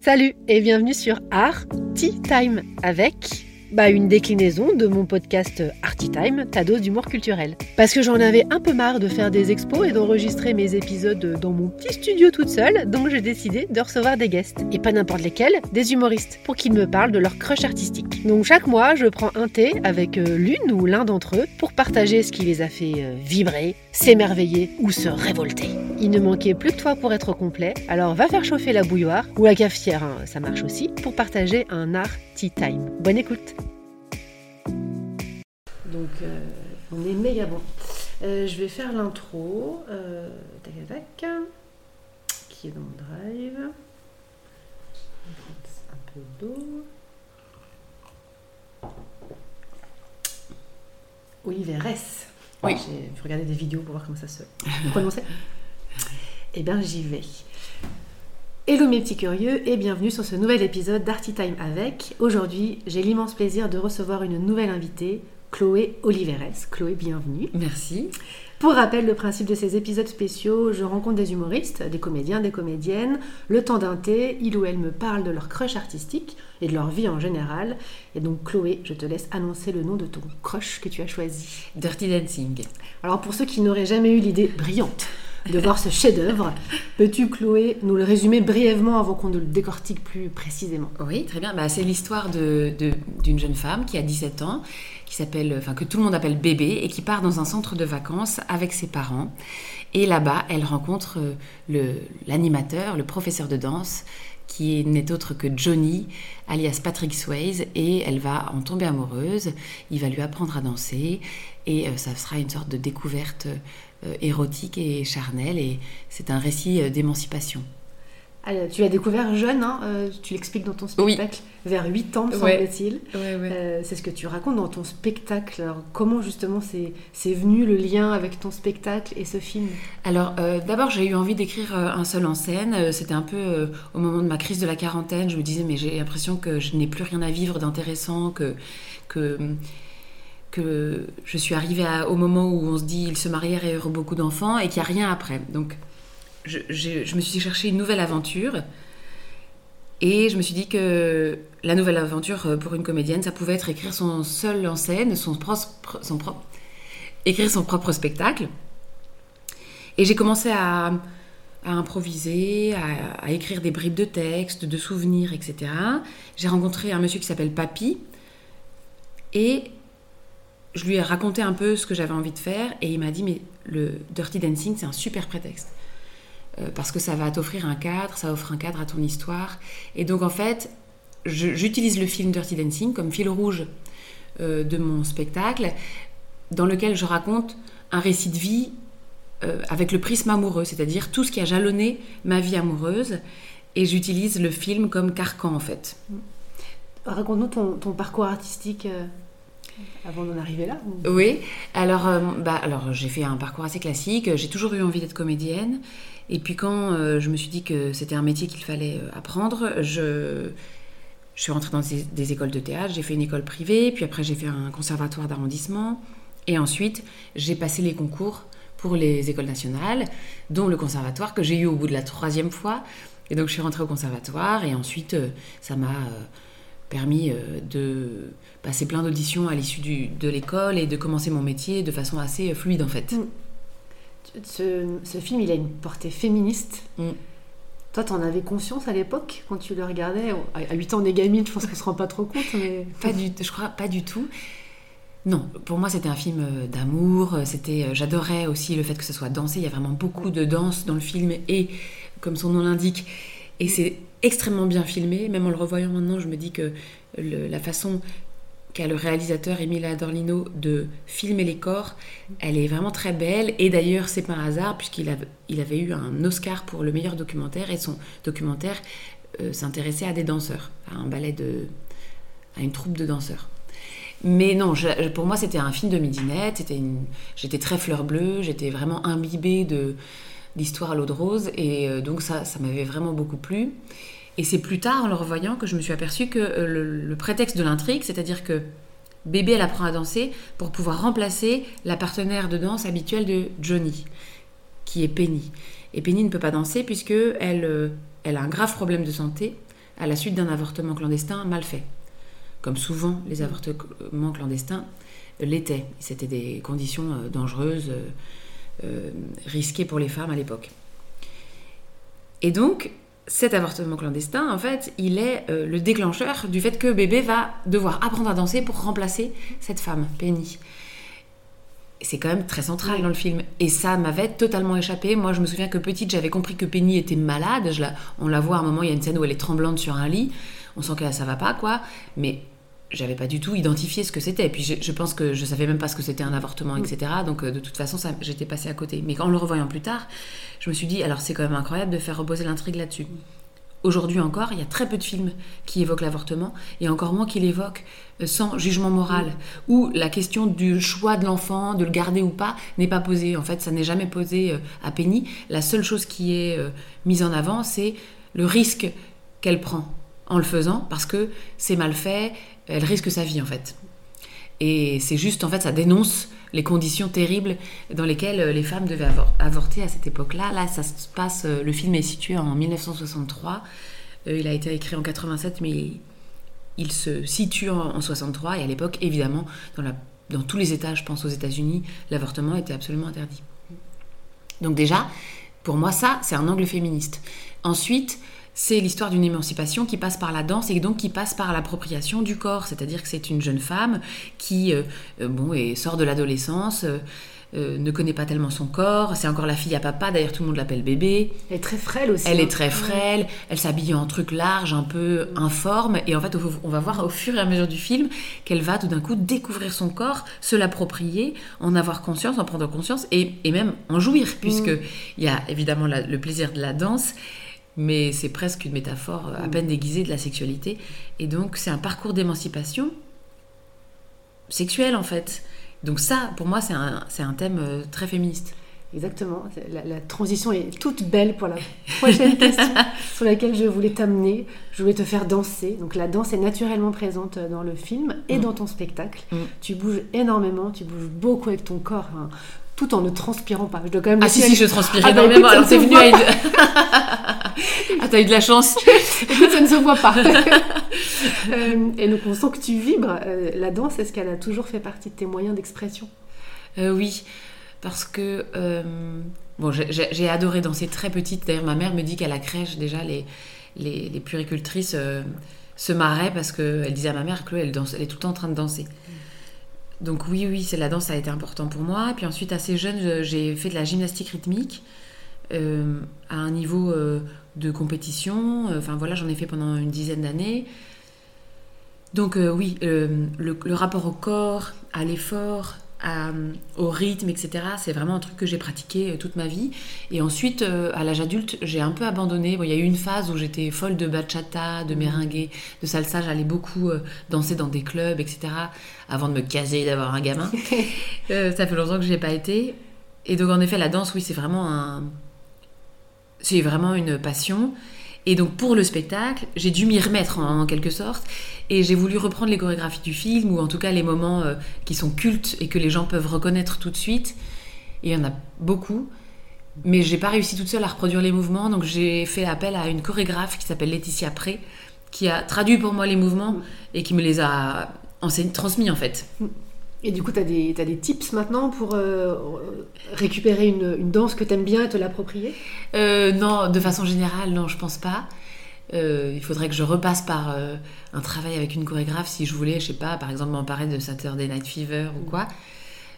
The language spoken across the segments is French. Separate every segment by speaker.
Speaker 1: Salut et bienvenue sur Art Tea Time avec bah, une déclinaison de mon podcast Arty Time, ta dose d'humour culturel. Parce que j'en avais un peu marre de faire des expos et d'enregistrer mes épisodes dans mon petit studio toute seule, donc j'ai décidé de recevoir des guests. Et pas n'importe lesquels, des humoristes, pour qu'ils me parlent de leur crush artistique. Donc chaque mois, je prends un thé avec euh, l'une ou l'un d'entre eux pour partager ce qui les a fait euh, vibrer, s'émerveiller ou se révolter. Il ne manquait plus que toi pour être complet, alors va faire chauffer la bouilloire ou la cafetière, hein, ça marche aussi, pour partager un art tea time. Bonne écoute donc, euh, on est méga bon. Euh, je vais faire l'intro. Euh, tac, tac, tac. Qui est dans mon drive. Un peu d'eau. Olivier S.
Speaker 2: Oui.
Speaker 1: J'ai regardé des vidéos pour voir comment ça se prononçait. Eh bien, j'y vais. Hello mes petits curieux et bienvenue sur ce nouvel épisode d'Arty Time avec. Aujourd'hui, j'ai l'immense plaisir de recevoir une nouvelle invitée, Chloé Oliveres. Chloé, bienvenue.
Speaker 2: Merci.
Speaker 1: Pour rappel, le principe de ces épisodes spéciaux, je rencontre des humoristes, des comédiens, des comédiennes. Le temps d'un thé, il ou elle me parle de leur crush artistique et de leur vie en général. Et donc, Chloé, je te laisse annoncer le nom de ton crush que tu as choisi.
Speaker 2: Dirty Dancing.
Speaker 1: Alors, pour ceux qui n'auraient jamais eu l'idée brillante de voir ce chef-d'œuvre. Peux-tu, Chloé, nous le résumer brièvement avant qu'on ne le décortique plus précisément?
Speaker 2: Oui, très bien. Bah, c'est l'histoire d'une de, jeune femme qui a 17 ans qui s'appelle, enfin que tout le monde appelle bébé et qui part dans un centre de vacances avec ses parents. Et là-bas, elle rencontre euh, l'animateur, le, professeur de danse, qui n'est autre que Johnny, alias Patrick Swayze, et elle va en tomber amoureuse. Il va lui apprendre à danser, et euh, ça sera une sorte de découverte euh, érotique et charnelle, et c'est un récit d'émancipation.
Speaker 1: Ah, tu l'as découvert jeune, hein, euh, tu l'expliques dans ton spectacle, vers 8 ans, semble-t-il. Euh, c'est ce que tu racontes dans ton spectacle. Alors, comment justement c'est venu le lien avec ton spectacle et ce film?
Speaker 2: Alors, euh, d'abord, j'ai eu envie d'écrire un seul en scène. C'était un peu au moment de ma crise de la quarantaine. Je me disais, mais j'ai l'impression que je n'ai plus rien à vivre d'intéressant, que, que, que je suis arrivée au moment où on se dit, ils se marièrent et eurent beaucoup d'enfants, et qu'il n'y a rien après. Donc, je, me suis cherché une nouvelle aventure. Et je me suis dit que la nouvelle aventure euh, pour une comédienne, ça pouvait être écrire son seul en scène, son, propre, écrire son propre spectacle. Et j'ai commencé à, improviser, à, écrire des bribes de textes, de souvenirs, etc. J'ai rencontré un monsieur qui s'appelle Papy. Et je lui ai raconté un peu ce que j'avais envie de faire. Et il m'a dit, mais le Dirty Dancing, c'est un super prétexte. Euh, parce que ça va t'offrir un cadre, ça offre un cadre à ton histoire. Et donc en fait, j'utilise le film Dirty Dancing comme fil rouge euh, de mon spectacle, dans lequel je raconte un récit de vie euh, avec le prisme amoureux, c'est-à-dire tout ce qui a jalonné ma vie amoureuse, et j'utilise le film comme carcan en fait.
Speaker 1: Raconte-nous ton, parcours artistique. Avant d'en arriver là
Speaker 2: Oui, alors, bah, alors j'ai fait un parcours assez classique. J'ai toujours eu envie d'être comédienne. Et puis quand euh, je me suis dit que c'était un métier qu'il fallait euh, apprendre, je, je suis rentrée dans des, écoles de théâtre, j'ai fait une école privée, puis après j'ai fait un conservatoire d'arrondissement, et ensuite j'ai passé les concours pour les écoles nationales, dont le conservatoire que j'ai eu au bout de la troisième fois. Et donc je suis rentrée au conservatoire, et ensuite euh, ça m'a permis de passer plein d'auditions à l'issue de l'école et de commencer mon métier de façon assez fluide en fait. Mm
Speaker 1: ce, film, il a une portée féministe. Mm. Toi, tu en avais conscience à l'époque quand tu le regardais? À 8 ans, on est gamine, je pense qu'on se rend pas trop compte. Mais...
Speaker 2: Pas du, je crois pas du tout. Non, pour moi, c'était un film euh, d'amour. Euh, c'était, euh, j'adorais aussi le fait que ce soit dansé. Il y a vraiment beaucoup de danse dans le film et, comme son nom l'indique, et c'est extrêmement bien filmé. Même en le revoyant maintenant, je me dis que la façon qu'a le réalisateur Emile Dorlino de filmer les corps. Elle est vraiment très belle et d'ailleurs c'est un hasard puisqu'il il avait eu un Oscar pour le meilleur documentaire et son documentaire euh, s'intéressait à des danseurs, à un ballet de, à une troupe de danseurs. Mais non, pour moi c'était un film de midinette, j'étais très fleur bleue, j'étais vraiment imbibée de l'histoire à l'eau de rose et euh, donc ça, ça m'avait vraiment beaucoup plu. Et c'est plus tard, en le revoyant, que je me suis aperçue que euh, le, prétexte de l'intrigue, c'est-à-dire que bébé, elle apprend à danser pour pouvoir remplacer la partenaire de danse habituelle de Johnny, qui est Penny. Et Penny ne peut pas danser puisque elle, euh, elle a un grave problème de santé à la suite d'un avortement clandestin mal fait. Comme souvent, les avortements clandestins l'étaient. C'était des conditions dangereuses, euh, euh, risquées pour les femmes à l'époque. Et donc, cet avortement clandestin, en fait, il est le déclencheur du fait que bébé va devoir apprendre à danser pour remplacer cette femme, Penny c'est quand même très central dans le film. Et ça m'avait totalement échappé. Moi, je me souviens que petite, j'avais compris que Penny était malade. on la voit à un moment, il y a une scène où elle est tremblante sur un lit. On sent que ça va pas, quoi. Mais j'avais pas du tout identifié ce que c'était. Et puis je, pense que je savais même pas ce que c'était un avortement, etc. Donc euh, de toute façon, j'étais passée à côté. Mais en le revoyant plus tard, je me suis dit, alors c'est quand même incroyable de faire reposer l'intrigue là-dessus. Aujourd'hui encore, il y a très peu de films qui évoquent l'avortement, et encore moins qui l'évoquent euh, sans jugement moral, où la question du choix de l'enfant, de le garder ou pas, n'est pas posée. En fait, ça n'est jamais posé euh, à Penny. La seule chose qui est mise en avant, c'est le risque qu'elle prend en le faisant, parce que c'est mal fait, elle risque sa vie en fait. Et c'est juste, en fait, ça dénonce les conditions terribles dans lesquelles euh, les femmes devaient avorter à cette époque-là. Là, ça se passe, euh, le film est situé en 1963. Euh, il a été écrit en 87, mais il, se situe en, 63. Et à l'époque, évidemment, dans, dans tous les États, je pense aux États-Unis, l'avortement était absolument interdit. Donc déjà, pour moi, ça, c'est un angle féministe. Ensuite, c'est l'histoire d'une émancipation qui passe par la danse et donc qui passe par l'appropriation du corps. C'est-à-dire que c'est une jeune femme qui euh, euh, bon, et sort de l'adolescence, euh, ne connaît pas tellement son corps. C'est encore la fille à papa, d'ailleurs tout le monde l'appelle bébé.
Speaker 1: Elle est très frêle aussi.
Speaker 2: Elle est hein. très frêle, elle s'habille en trucs larges, un peu informe. Et en fait, on va voir au fur et à mesure du film qu'elle va tout d'un coup découvrir son corps, se l'approprier, en avoir conscience, en prendre conscience et, même en jouir, puisque mm. il y a évidemment le plaisir de la danse mais c'est presque une métaphore euh, à peine déguisée de la sexualité. Et donc, c'est un parcours d'émancipation sexuelle, en fait. Donc ça, pour moi, c'est un, un, thème euh, très féministe.
Speaker 1: Exactement. La, transition est toute belle pour la prochaine question sur laquelle je voulais t'amener. Je voulais te faire danser. Donc la danse est naturellement présente dans le film et mm. dans ton spectacle. Mm. Tu bouges énormément, tu bouges beaucoup avec ton corps. Hein tout en ne transpirant pas.
Speaker 2: Je dois quand même. Ah si si, je transpire ah, bah, énormément. Alors t'es venu à une... ah t'as eu de la chance.
Speaker 1: écoute, ça ne se voit pas. Euh, et donc on sent que tu vibres. Euh, la danse, est-ce qu'elle a toujours fait partie de tes moyens d'expression?
Speaker 2: Euh, Oui, parce que bon, j'ai adoré danser très petite. D'ailleurs, ma mère me dit qu'à la crèche déjà les les, les puricultrices se marraient parce qu'elle disait à ma mère qu'elle danse, elle est tout le temps en train de danser. Donc oui, oui, c'est la danse, ça a été important pour moi. Puis ensuite, assez jeune, j'ai fait de la gymnastique rythmique euh, à un niveau euh, de compétition. Enfin voilà, j'en ai fait pendant une dizaine d'années. Donc euh, oui, le, rapport au corps, à l'effort, au rythme, etc. C'est vraiment un truc que j'ai pratiqué euh, toute ma vie. Et ensuite, euh, à l'âge adulte, j'ai un peu abandonné. il y a eu une phase où j'étais folle de bachata, de merengue, de salsa. J'allais beaucoup euh, danser dans des clubs, etc. Avant de me caser d'avoir un gamin. ça fait longtemps que je n'y ai pas été. Et donc, en effet, la danse, oui, c'est vraiment un... C'est vraiment une passion. Et donc pour le spectacle, j'ai dû m'y remettre en, quelque sorte. Et j'ai voulu reprendre les chorégraphies du film, ou en tout cas les moments euh, qui sont cultes et que les gens peuvent reconnaître tout de suite. Il y en a beaucoup. Mais j'ai pas réussi toute seule à reproduire les mouvements, donc j'ai fait appel à une chorégraphe qui s'appelle Laetitia Pré, qui a traduit pour moi les mouvements et qui me les a transmis en fait.
Speaker 1: Et du coup, tu as, as, des tips maintenant pour euh, récupérer une, danse que tu aimes bien et te l'approprier?
Speaker 2: Euh, Non, de façon générale, non, je pense pas. Euh, il faudrait que je repasse par un travail avec une chorégraphe si je voulais, je sais pas, par exemple m'emparer de Saturday Night Fever ou quoi.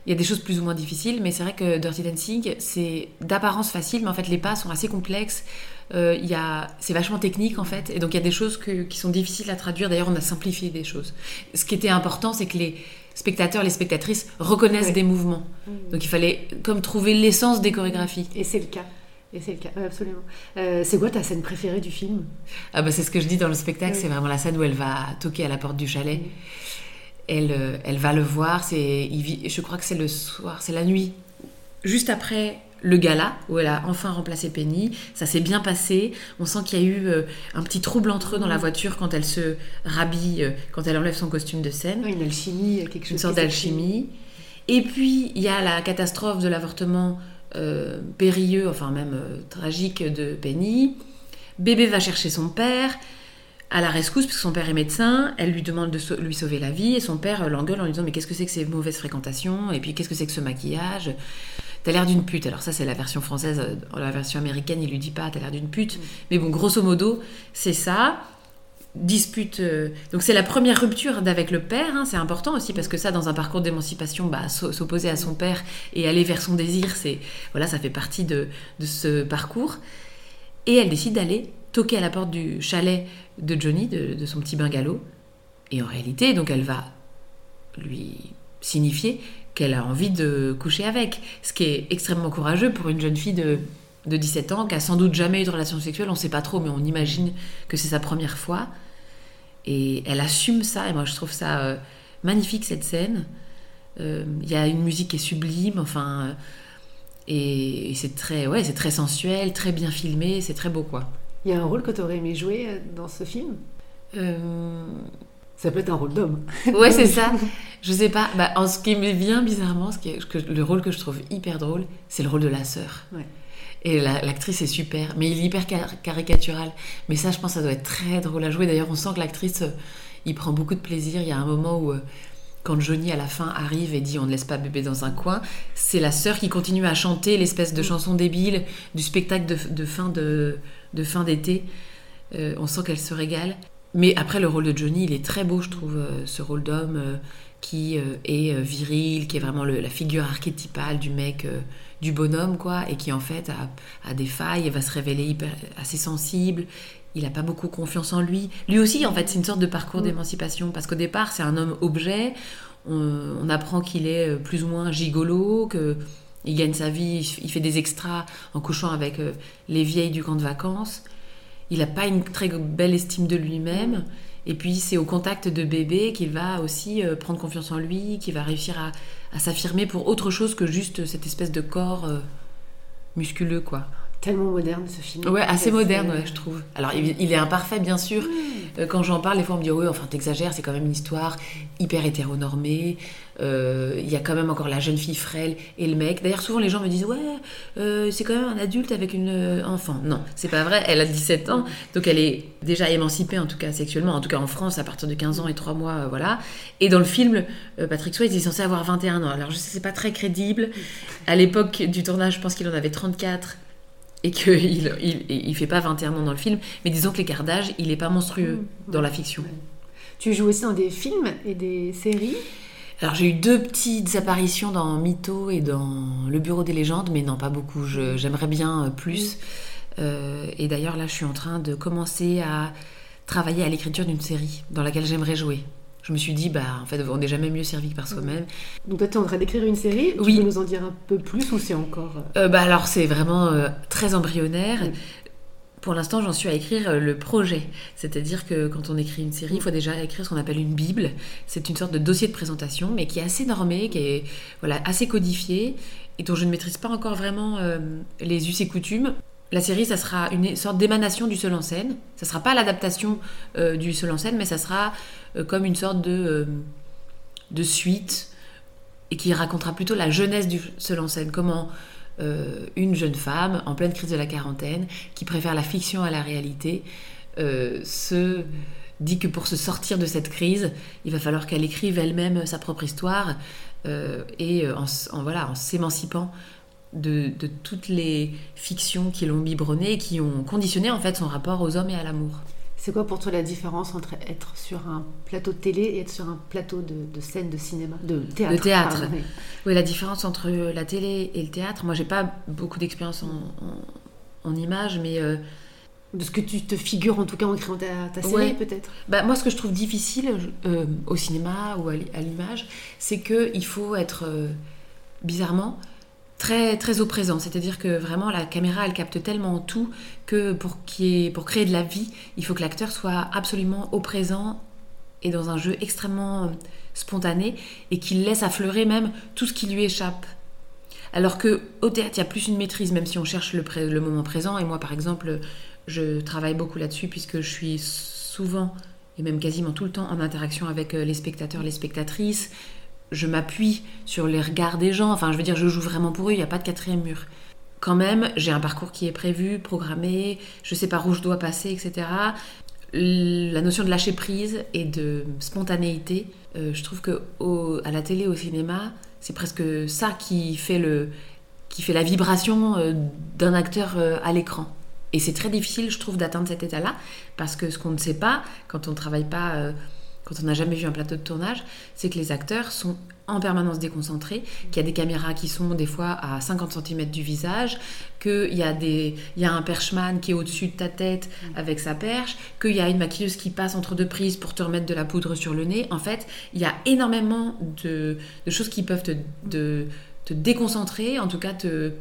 Speaker 2: Il y a des choses plus ou moins difficiles, mais c'est vrai que Dirty Dancing, c'est d'apparence facile, mais en fait les pas sont assez complexes. Il c'est vachement technique en fait, et donc il y a des choses qui sont difficiles à traduire. D'ailleurs, on a simplifié des choses. Ce qui était important, c'est que les, spectateurs, les spectatrices reconnaissent des mouvements. Mmh. Donc il fallait comme trouver l'essence des chorégraphies.
Speaker 1: Et c'est le cas. Et c'est le cas, absolument. Euh, c'est quoi ta scène préférée du film?
Speaker 2: Ah bah C'est ce que je dis dans le spectacle, c'est vraiment la scène où elle va toquer à la porte du chalet. Elle, euh, elle va le voir, c'est, je crois que c'est le soir, c'est la nuit. Juste après le gala où elle a enfin remplacé Penny. Ça s'est bien passé. On sent qu'il y a eu euh, un petit trouble entre eux dans la voiture quand elle se rhabille, euh, quand elle enlève son costume de scène.
Speaker 1: une alchimie, quelque chose.
Speaker 2: Une sorte d'alchimie. Et puis il y a la catastrophe de l'avortement euh, périlleux, enfin même tragique de Penny. Bébé va chercher son père à la rescousse, puisque son père est médecin. Elle lui demande de lui sauver la vie, et son père l'engueule en lui disant Mais qu'est-ce que c'est que ces mauvaises fréquentations? Et puis qu'est-ce que c'est que ce maquillage? T'as l'air d'une pute. Alors, ça, c'est la version française. La version américaine, il lui dit pas T'as l'air d'une pute. Mais bon, grosso modo, c'est ça dispute. Euh, donc c'est la première rupture avec le père, hein, c'est important aussi parce que ça, dans un parcours d'émancipation, bah, s'opposer à son père et aller vers son désir, c'est voilà, ça fait partie de, ce parcours. Et elle décide d'aller toquer à la porte du chalet de Johnny, de, son petit bungalow. Et en réalité, donc elle va lui signifier qu'elle a envie de coucher avec, ce qui est extrêmement courageux pour une jeune fille de, de 17 ans qui a sans doute jamais eu de relation sexuelle, on ne sait pas trop, mais on imagine que c'est sa première fois. Et elle assume ça, et moi je trouve ça euh, magnifique cette scène. Euh, il y a une musique qui est sublime, enfin, euh, et, c'est très, ouais, c'est très sensuel, très bien filmé, c'est très beau quoi.
Speaker 1: Il y a un rôle que tu aurais aimé jouer dans ce film? Ça peut être un rôle d'homme.
Speaker 2: Ouais, c'est ça. Je sais pas. Bah, en ce qui me vient bizarrement, ce qui que, le rôle que je trouve hyper drôle, c'est le rôle de la sœur. Ouais. Et l'actrice est super, mais il est hyper caricatural. Mais ça, je pense, ça doit être très drôle à jouer. D'ailleurs, on sent que l'actrice, euh, il prend beaucoup de plaisir. Il y a un moment où, euh, quand Johnny à la fin arrive et dit on ne laisse pas bébé dans un coin, c'est la sœur qui continue à chanter l'espèce de mm. chanson débile du spectacle de, fin de, de fin d'été. Euh, on sent qu'elle se régale. Mais après, le rôle de Johnny, il est très beau, je trouve, ce rôle d'homme qui est viril, qui est vraiment la figure archétypale du mec du bonhomme, quoi, et qui en fait a, des failles et va se révéler hyper, assez sensible. Il n'a pas beaucoup confiance en lui. Lui aussi, en fait, c'est une sorte de parcours mm. d'émancipation, parce qu'au départ, c'est un homme objet. On, apprend qu'il est euh, plus ou moins gigolo, que il gagne sa vie, il fait des extras en couchant avec euh, les vieilles du camp de vacances. Il n'a pas une très belle estime de lui-même. Et puis c'est au contact de bébé qu'il va aussi euh, prendre confiance en lui, qu'il va réussir à, s'affirmer pour autre chose que juste cette espèce de corps euh, musculeux, quoi.
Speaker 1: Tellement moderne ce film.
Speaker 2: Ouais, assez moderne, ouais, je trouve. Alors il, est imparfait, bien sûr. Euh, quand j'en parle, les fois on me dit oui, enfin t'exagères, c'est quand même une histoire hyper hétéronormée. Euh, il y a quand même encore la jeune fille frêle et le mec. D'ailleurs, souvent les gens me disent Ouais, euh, c'est quand même un adulte avec une enfant. Non, c'est pas vrai. Elle a 17 ans, donc elle est déjà émancipée, en tout cas sexuellement, en tout cas en France, à partir de 15 ans et 3 mois, voilà. Et dans le film, Patrick Swayze est censé avoir 21 ans. Alors je sais, c'est pas très crédible. À l'époque du tournage, je pense qu'il en avait 34 et qu'il il, il, fait pas 21 ans dans le film, mais disons que l'écart d'âge, il est pas monstrueux mmh. dans la fiction.
Speaker 1: Tu joues aussi dans des films et des séries?
Speaker 2: Alors j'ai eu deux petites apparitions dans Mytho et dans Le Bureau des légendes, mais non, pas beaucoup. J'aimerais bien euh, plus. Euh, et d'ailleurs là, je suis en train de commencer à travailler à l'écriture d'une série dans laquelle j'aimerais jouer. Je me suis dit, bah, en fait, on n'est jamais mieux servi que par soi-même.
Speaker 1: Donc, toi, tu es en train d'écrire une série. Tu peux nous en dire un peu plus ou c'est encore.
Speaker 2: Euh, bah, alors, c'est vraiment très embryonnaire. Pour l'instant, j'en suis à écrire euh, le projet. C'est-à-dire que quand on écrit une série, il faut déjà écrire ce qu'on appelle une Bible. C'est une sorte de dossier de présentation, mais qui est assez normé, qui est voilà, assez codifié, et dont je ne maîtrise pas encore vraiment euh, les us et coutumes. La série, ça sera une sorte d'émanation du seul en scène. Ça sera pas l'adaptation euh, du seul en scène, mais ça sera comme une sorte de, de suite, et qui racontera plutôt la jeunesse du seul en scène. Comment euh, une jeune femme en pleine crise de la quarantaine qui préfère la fiction à la réalité euh, se dit que pour se sortir de cette crise, il va falloir qu'elle écrive elle-même sa propre histoire euh, et en, voilà, en s'émancipant de, de, toutes les fictions qui l'ont biberonné et qui ont conditionné en fait son rapport aux hommes et à l'amour.
Speaker 1: C'est quoi pour toi la différence entre être sur un plateau de télé et être sur un plateau de, scène de cinéma, de théâtre
Speaker 2: De théâtre. oui. la différence entre la télé et le théâtre. Moi, j'ai pas beaucoup d'expérience en, en, images, mais euh,
Speaker 1: de ce que tu te figures en tout cas en créant ta, série, peut-être?
Speaker 2: Bah, moi, ce que je trouve difficile euh, au cinéma ou à l'image, c'est que il faut être euh, bizarrement très, très au présent. C'est-à-dire que vraiment, la caméra, elle capte tellement tout que pour, pour créer de la vie, il faut que l'acteur soit absolument au présent et dans un jeu extrêmement spontané et qu'il laisse affleurer même tout ce qui lui échappe. Alors que au théâtre, il y a plus une maîtrise, même si on cherche le, le moment présent. Et moi, par exemple, je travaille beaucoup là-dessus puisque je suis souvent et même quasiment tout le temps en interaction avec euh, les spectateurs, les spectatrices je m'appuie sur les regards des gens. Enfin, je veux dire, je joue vraiment pour eux, il n'y a pas de quatrième mur. quand même, j'ai un parcours qui est prévu, programmé, je sais par où je dois passer, etc. La notion de lâcher prise et de spontanéité, euh, je trouve que à la télé, au cinéma, c'est presque ça qui fait, le, qui fait la vibration euh, d'un acteur euh, à l'écran. Et c'est très difficile, je trouve, d'atteindre cet état-là, parce que ce qu'on ne sait pas, quand on ne travaille pas, quand on n'a jamais vu un plateau de tournage, c'est que les acteurs sont en permanence déconcentré, qu'il y a des caméras qui sont des fois à 50 cm du visage, qu'il y, a des, il y a un perchman qui est au-dessus de ta tête avec sa perche, qu'il y a une maquilleuse qui passe entre deux prises pour te remettre de la poudre sur le nez. En fait, il y a énormément de, choses qui peuvent te, te déconcentrer, en tout cas te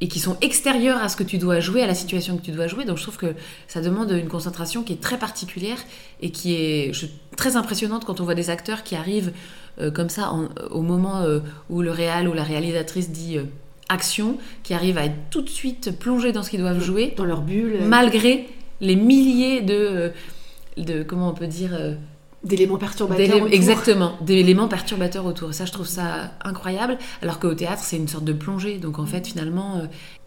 Speaker 2: et qui sont extérieures à ce que tu dois jouer, à la situation que tu dois jouer. Donc je trouve que ça demande une concentration qui est très particulière et qui est très impressionnante quand on voit des acteurs qui arrivent euh, comme ça au moment euh, où le réal ou la réalisatrice dit euh, action, qui arrivent à être tout de suite plongés dans ce qu'ils doivent jouer.
Speaker 1: Dans leur bulle.
Speaker 2: Malgré les milliers de, de comment on peut dire
Speaker 1: d'éléments perturbateurs autour.
Speaker 2: Exactement, d'éléments perturbateurs autour. Ça, je trouve ça incroyable. Alors qu'au théâtre, c'est une sorte de plongée. Donc en fait, finalement,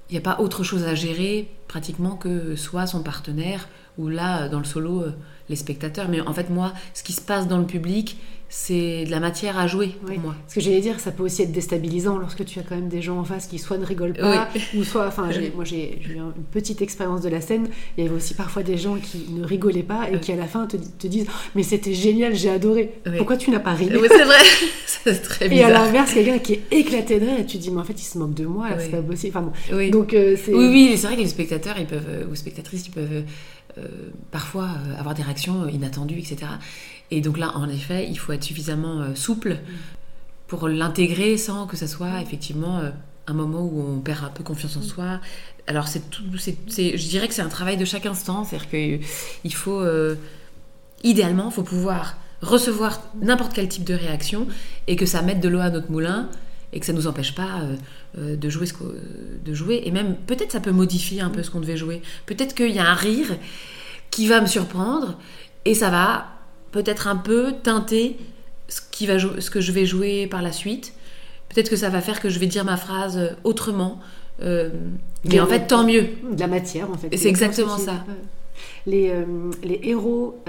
Speaker 2: il n'y a pas autre chose à gérer pratiquement que soit son partenaire ou là, dans le solo, les spectateurs. Mais en fait, moi, ce qui se passe dans le public, c'est de la matière à jouer pour moi.
Speaker 1: Ce que j'allais dire, ça peut aussi être déstabilisant lorsque tu as quand même des gens en face qui soit ne rigolent pas, ou soit, enfin, moi j'ai eu une petite expérience de la scène, il y avait aussi parfois des gens qui ne rigolaient pas et qui à la fin te, te disent Mais c'était génial, j'ai adoré. Pourquoi tu n'as pas ri?
Speaker 2: Oui, c'est vrai, c'est très bizarre.
Speaker 1: Et à l'inverse, quelqu'un qui est éclaté de rire et tu te dis Mais en fait, il se moque de moi, c'est pas possible. Enfin,
Speaker 2: bon. Donc, euh, oui, oui, c'est vrai que les spectateurs, ils peuvent, euh, ou spectatrices, ils peuvent euh, parfois avoir des réactions inattendues, etc. Et donc là, en effet, il faut être suffisamment euh, souple pour l'intégrer sans que ça soit effectivement euh, un moment où on perd un peu confiance en soi. Alors c'est tout, c'est, je dirais que c'est un travail de chaque instant, c'est-à-dire qu'il faut, euh, idéalement, il faut pouvoir recevoir n'importe quel type de réaction et que ça mette de l'eau à notre moulin et que ça ne nous empêche pas de jouer ce de jouer et même peut-être ça peut modifier un peu ce qu'on devait jouer. Peut-être qu'il y a un rire qui va me surprendre et ça va peut-être un peu teinter ce, qui va ce que je vais jouer par la suite. Peut-être que ça va faire que je vais dire ma phrase euh, autrement. Euh, mais en fait, tant mieux.
Speaker 1: De la matière, en fait.
Speaker 2: C'est exactement ça.
Speaker 1: Les, euh, les héros,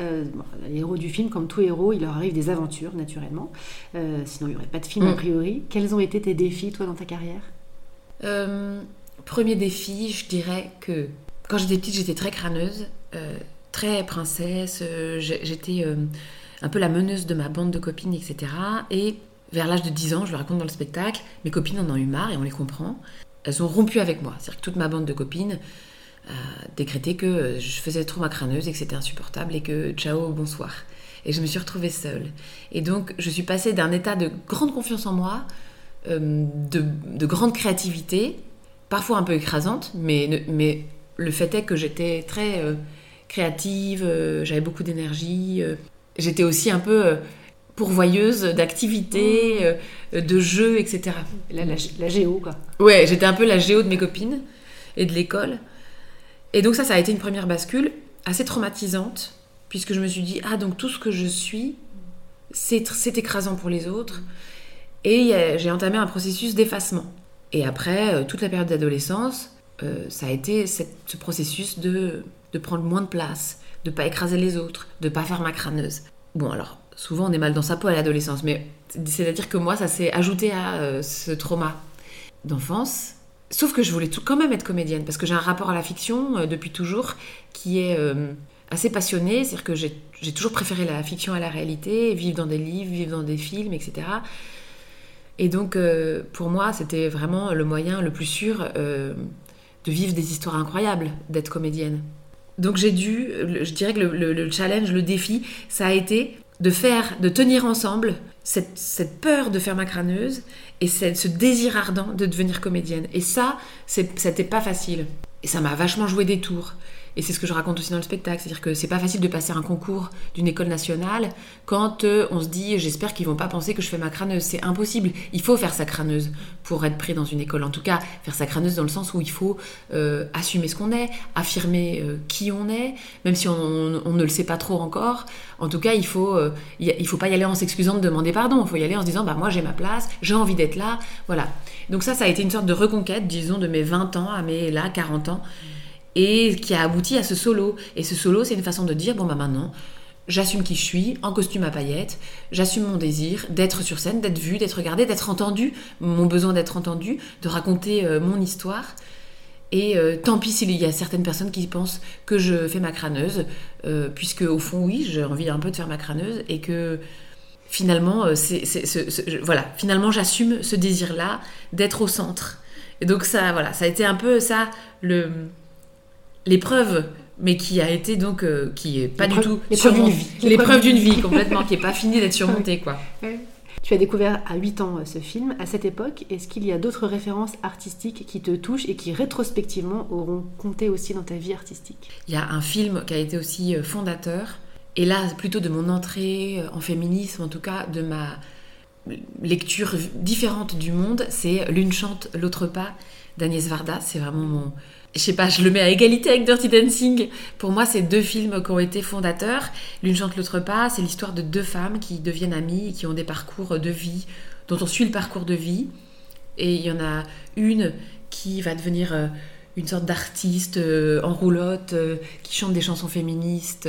Speaker 1: les héros du film, comme tout héros, il leur arrive des aventures, naturellement. sinon, il n'y aurait pas de film, a mm. priori. Quels ont été tes défis, toi, dans ta carrière?
Speaker 2: Premier défi, je dirais que quand j'étais petite, j'étais très crâneuse très princesse, euh, j'étais euh, un peu la meneuse de ma bande de copines, etc. Et vers l'âge de 10 ans, je le raconte dans le spectacle, mes copines en ont eu marre et on les comprend. Elles ont rompu avec moi. C'est-à-dire que toute ma bande de copines décrété que je faisais trop ma crâneuse et que c'était insupportable et que ciao, bonsoir. Et je me suis retrouvée seule. Et donc, je suis passée d'un état de grande confiance en moi, euh, de, grande créativité, parfois un peu écrasante, mais, mais le fait est que j'étais très créative, euh, j'avais beaucoup d'énergie. Euh, j'étais aussi un peu euh, pourvoyeuse d'activités, de jeux, etc.
Speaker 1: La, la, géo, quoi.
Speaker 2: Ouais, j'étais un peu la géo de mes copines et de l'école. Et donc ça, ça a été une première bascule assez traumatisante, puisque je me suis dit, ah, donc tout ce que je suis, c'est écrasant pour les autres. Et j'ai entamé un processus d'effacement. Et après, toute la période d'adolescence, ça a été ce processus de de prendre moins de place, de pas écraser les autres, de pas faire ma crâneuse. Bon, alors, souvent on est mal dans sa peau à l'adolescence, mais c'est-à-dire que moi, ça s'est ajouté à euh, ce trauma d'enfance. Sauf que je voulais tout, quand même être comédienne, parce que j'ai un rapport à la fiction euh, depuis toujours qui est euh, assez passionné. C'est-à-dire que j'ai toujours préféré la fiction à la réalité, vivre dans des livres, vivre dans des films, etc. Et donc, pour moi, c'était vraiment le moyen le plus sûr de vivre des histoires incroyables, d'être comédienne. Donc j'ai dû, je dirais que le, challenge, le défi, ça a été de faire, de tenir ensemble cette, peur de faire ma crâneuse et ce désir ardent de devenir comédienne. Et ça, c'était pas facile. Et ça m'a vachement joué des tours. Et c'est ce que je raconte aussi dans le spectacle, c'est-à-dire que c'est pas facile de passer un concours d'une école nationale quand euh, on se dit j'espère qu'ils vont pas penser que je fais ma crâneuse. C'est impossible. Il faut faire sa crâneuse pour être pris dans une école. En tout cas, faire sa crâneuse dans le sens où il faut euh, assumer ce qu'on est, affirmer euh, qui on est, même si on, ne le sait pas trop encore. En tout cas, il faut, il faut pas y aller en s'excusant de demander pardon. Il faut y aller en se disant bah moi j'ai ma place, j'ai envie d'être là, voilà. Donc ça, ça a été une sorte de reconquête, disons, de mes 20 ans à mes là 40 ans et qui a abouti à ce solo. Et ce solo, c'est une façon de dire, bon bah maintenant, j'assume qui je suis, en costume à paillettes, j'assume mon désir d'être sur scène, d'être vu, d'être regardé, d'être entendu, mon besoin d'être entendu, de raconter euh, mon histoire. Et euh, tant pis s'il y a certaines personnes qui pensent que je fais ma crâneuse, euh, puisque au fond, oui, j'ai envie un peu de faire ma crâneuse, et que finalement, c'est, voilà, finalement, j'assume ce désir-là d'être au centre. Et donc ça, voilà, ça a été un peu ça le l'épreuve mais qui a été donc euh, qui est pas du tout
Speaker 1: l'épreuve d'une vie.
Speaker 2: L'épreuve d'une vie complètement qui est pas finie d'être surmontée quoi.
Speaker 1: Tu as découvert à 8 ans euh, ce film. À cette époque est-ce qu'il y a d'autres références artistiques qui te touchent et qui rétrospectivement auront compté aussi dans ta vie artistique?
Speaker 2: Il y a un film qui a été aussi euh, fondateur. Et là plutôt de mon entrée en féminisme en tout cas de ma lecture différente du monde c'est l'une chante l'autre pas d'Agnès Varda. C'est vraiment mon je sais pas, je le mets à égalité avec Dirty Dancing. Pour moi, c'est deux films qui ont été fondateurs. L'une chante, l'autre pas. C'est l'histoire de deux femmes qui deviennent amies et qui ont des parcours de vie, dont on suit le parcours de vie. Et il y en a une qui va devenir euh, une sorte d'artiste euh, en roulotte, euh, qui chante des chansons féministes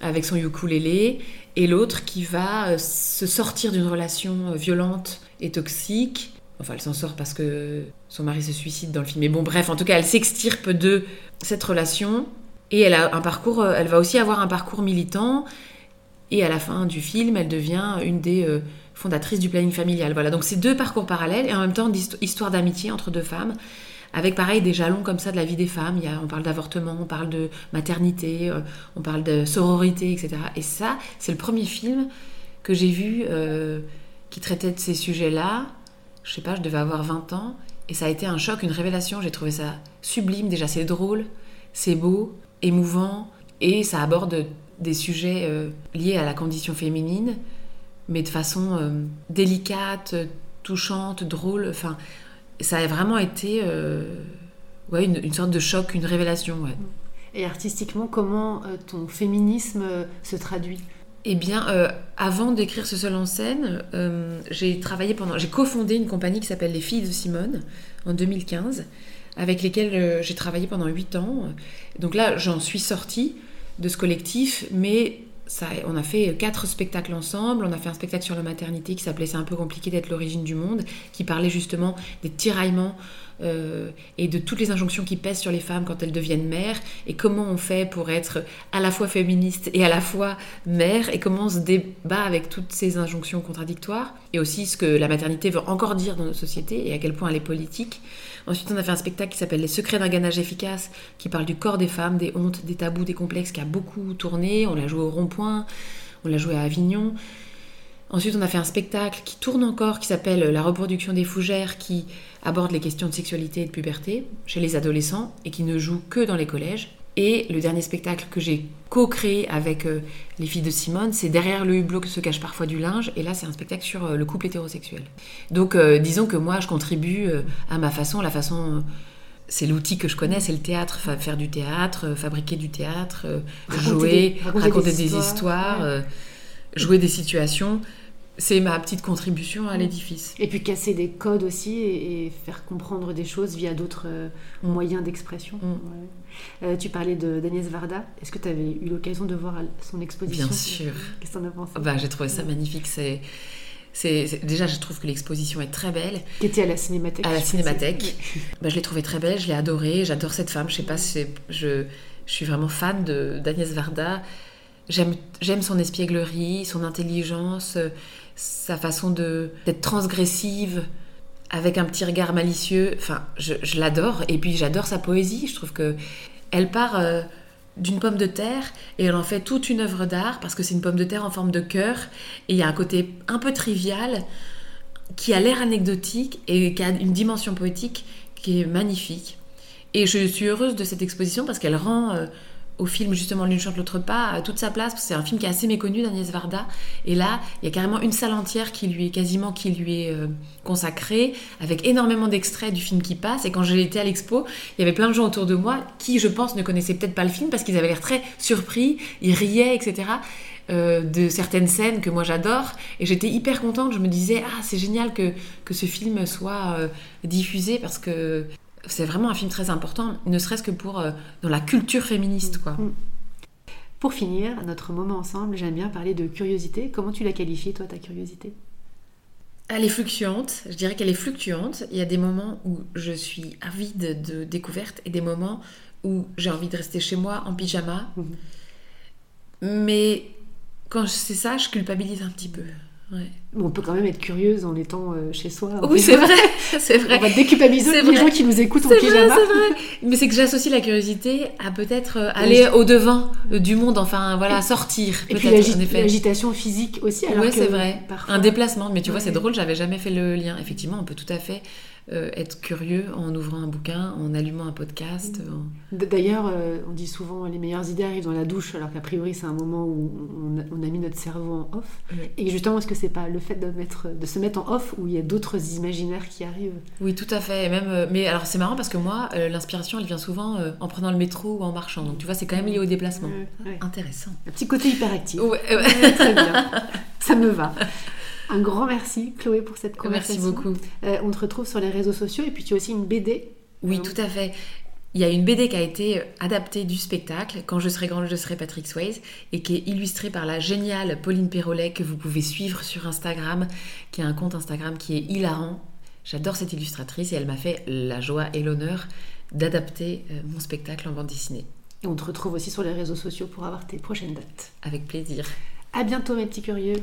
Speaker 2: avec son ukulélé. Et l'autre qui va se sortir d'une relation violente et toxique Enfin, elle s'en sort parce que son mari se suicide dans le film. Mais bon, bref, en tout cas, elle s'extirpe de cette relation. Et elle a un parcours, euh, elle va aussi avoir un parcours militant. Et à la fin du film, elle devient une des euh, fondatrices du planning familial. Voilà, donc c'est deux parcours parallèles et en même temps d'histoire d'amitié entre deux femmes, avec pareil des jalons comme ça de la vie des femmes. Il y a, on parle d'avortement, on parle de maternité, euh, on parle de sororité, etc. Et ça, c'est le premier film que j'ai vu qui traitait de ces sujets-là je sais pas, je devais avoir 20 ans, et ça a été un choc, une révélation. J'ai trouvé ça sublime. Déjà, c'est drôle, c'est beau, émouvant, et ça aborde des sujets euh, liés à la condition féminine, mais de façon euh, délicate, touchante, drôle. Enfin, ça a vraiment été euh, une, sorte de choc, une révélation.
Speaker 1: Et artistiquement, comment ton féminisme se traduit?
Speaker 2: Eh bien, euh, avant d'écrire ce seul en scène, euh, j'ai travaillé pendant, j'ai cofondé une compagnie qui s'appelle Les Filles de Simone en 2015, avec lesquelles euh, j'ai travaillé pendant 8 ans. Donc là, j'en suis sortie de ce collectif, mais ça, on a fait quatre spectacles ensemble. On a fait un spectacle sur la maternité qui s'appelait C'est un peu compliqué d'être l'origine du monde, qui parlait justement des tiraillements euh, et de toutes les injonctions qui pèsent sur les femmes quand elles deviennent mères, et comment on fait pour être à la fois féministe et à la fois mère, et comment on se débat avec toutes ces injonctions contradictoires, et aussi ce que la maternité veut encore dire dans notre société, et à quel point elle est politique. Ensuite, on a fait un spectacle qui s'appelle Les secrets d'un gainage efficace, qui parle du corps des femmes, des hontes, des tabous, des complexes, qui a beaucoup tourné. On l'a joué au rond-point, on l'a joué à Avignon. Ensuite, on a fait un spectacle qui tourne encore, qui s'appelle La reproduction des fougères, qui aborde les questions de sexualité et de puberté chez les adolescents et qui ne joue que dans les collèges. Et le dernier spectacle que j'ai co-créé avec euh, les filles de Simone, c'est Derrière le hublot que se cache parfois du linge. Et là, c'est un spectacle sur euh, le couple hétérosexuel. Donc, euh, disons que moi, je contribue à ma façon, la façon. c'est l'outil que je connais, c'est le théâtre, faire du théâtre, fabriquer du théâtre, jouer, raconter, des, histoires, jouer des situations c'est ma petite contribution à mm. l'édifice.
Speaker 1: Et puis casser des codes aussi et, faire comprendre des choses via d'autres euh, moyens d'expression. Mm. Euh, tu parlais d'Agnès Varda. Est-ce que tu avais eu l'occasion de voir son exposition?
Speaker 2: Bien sûr.
Speaker 1: Qu'est-ce que tu en as pensé?
Speaker 2: Bah, J'ai trouvé ça magnifique. C'est. C'est, déjà, je trouve que l'exposition est très belle.
Speaker 1: Qui était à la Cinémathèque.
Speaker 2: À la Cinémathèque. Bah, je l'ai trouvée très belle, je l'ai adorée, j'adore cette femme. Je sais pas, je, je suis vraiment fan d'Agnès Varda. J'aime son espièglerie, son intelligence, sa façon d'être transgressive, avec un petit regard malicieux. Enfin, je, l'adore. Et puis j'adore sa poésie. Je trouve que elle part euh, d'une pomme de terre et elle en fait toute une œuvre d'art parce que c'est une pomme de terre en forme de cœur. Et il y a un côté un peu trivial qui a l'air anecdotique et qui a une dimension poétique qui est magnifique. Et je suis heureuse de cette exposition parce qu'elle rend euh, au film justement L'une chante l'autre pas toute sa place. C'est un film qui est assez méconnu d'Agnès Varda. Et là, il y a carrément une salle entière qui lui est quasiment qui lui est euh, consacrée, avec énormément d'extraits du film qui passe. Et quand j'ai été à l'expo, il y avait plein de gens autour de moi qui, je pense, ne connaissaient peut-être pas le film parce qu'ils avaient l'air très surpris, ils riaient, etc. Euh, de certaines scènes que moi j'adore et j'étais hyper contente je me disais ah c'est génial que, que ce film soit euh, diffusé parce que c'est vraiment un film très important, ne serait-ce que pour euh, dans la culture féministe, quoi. Mm.
Speaker 1: Pour finir, notre moment ensemble, j'aime bien parler de curiosité. Comment tu la qualifies, toi, ta curiosité?
Speaker 2: Elle est fluctuante, je dirais qu'elle est fluctuante. Il y a des moments où je suis avide de découvertes et des moments où j'ai envie de rester chez moi en pyjama. Mm. Mais quand c'est ça, je culpabilise un petit peu
Speaker 1: on peut quand même être curieuse en étant euh, chez soi.
Speaker 2: Oui, c'est vrai, c'est vrai.
Speaker 1: On va déculpabiliser les gens qui nous écoutent en pyjama.
Speaker 2: C'est vrai, Mais c'est que j'associe la curiosité à peut-être euh, aller au devant euh, du monde, enfin voilà, sortir.
Speaker 1: Et puis l'agitation physique aussi.
Speaker 2: Oui, c'est vrai. Un déplacement, mais tu vois, c'est drôle, j'avais jamais fait le lien. Effectivement, on peut tout à fait euh, être curieux en ouvrant un bouquin, en allumant un podcast.
Speaker 1: D'ailleurs, euh, on dit souvent les meilleures idées arrivent dans la douche, alors qu'a priori c'est un moment où on a, mis notre cerveau en off. Et justement, est-ce que c'est pas le fait de, mettre, de se mettre en off où il y a d'autres imaginaires qui arrivent?
Speaker 2: Oui, tout à fait. même, euh, mais alors c'est marrant parce que moi, l'inspiration, elle vient souvent en prenant le métro ou en marchant. Donc tu vois, c'est quand même lié au déplacement. Intéressant.
Speaker 1: Un petit côté hyperactif. très bien. Ça me va. Un grand merci, Chloé, pour cette conversation.
Speaker 2: Merci beaucoup.
Speaker 1: Euh, on te retrouve sur les réseaux sociaux et puis tu as aussi une BD.
Speaker 2: Oui, euh, tout à fait. Il y a une BD qui a été adaptée du spectacle, Quand je serai grande, je serai Patrick Swayze, et qui est illustrée par la géniale Pauline Perrolet, que vous pouvez suivre sur Instagram, qui a un compte Instagram qui est hilarant. J'adore cette illustratrice et elle m'a fait la joie et l'honneur d'adapter euh, mon spectacle en bande dessinée.
Speaker 1: Et on te retrouve aussi sur les réseaux sociaux pour avoir tes prochaines dates.
Speaker 2: Avec plaisir.
Speaker 1: À bientôt mes petits curieux.